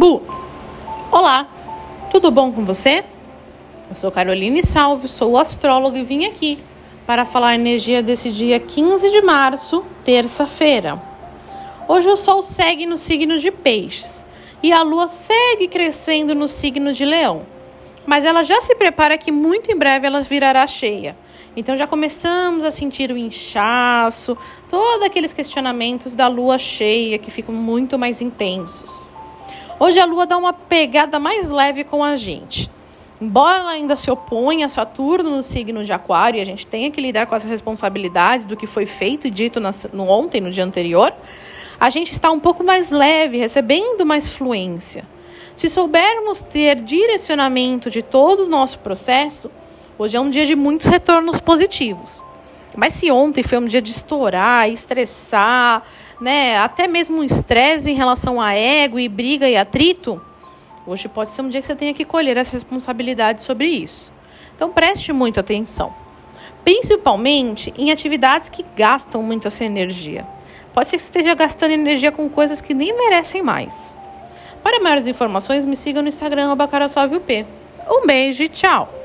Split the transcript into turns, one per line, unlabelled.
Bu, olá, tudo bom com você? Eu sou Caroline Salve, sou astróloga e vim aqui para falar a energia desse dia 15 de março, terça-feira. Hoje o Sol segue no signo de Peixes e a Lua segue crescendo no signo de Leão, mas ela já se prepara que muito em breve ela virará cheia. Então já começamos a sentir o inchaço, todos aqueles questionamentos da lua cheia que ficam muito mais intensos. Hoje a lua dá uma pegada mais leve com a gente. Embora ela ainda se oponha a Saturno no signo de Aquário e a gente tenha que lidar com as responsabilidades do que foi feito e dito no ontem, no dia anterior, a gente está um pouco mais leve, recebendo mais fluência. Se soubermos ter direcionamento de todo o nosso processo, Hoje é um dia de muitos retornos positivos. Mas se ontem foi um dia de estourar, estressar, né, até mesmo um estresse em relação a ego e briga e atrito, hoje pode ser um dia que você tenha que colher essa responsabilidade sobre isso. Então preste muita atenção, principalmente em atividades que gastam muito essa energia. Pode ser que você esteja gastando energia com coisas que nem merecem mais. Para maiores informações, me siga no Instagram, UP. Um beijo e tchau!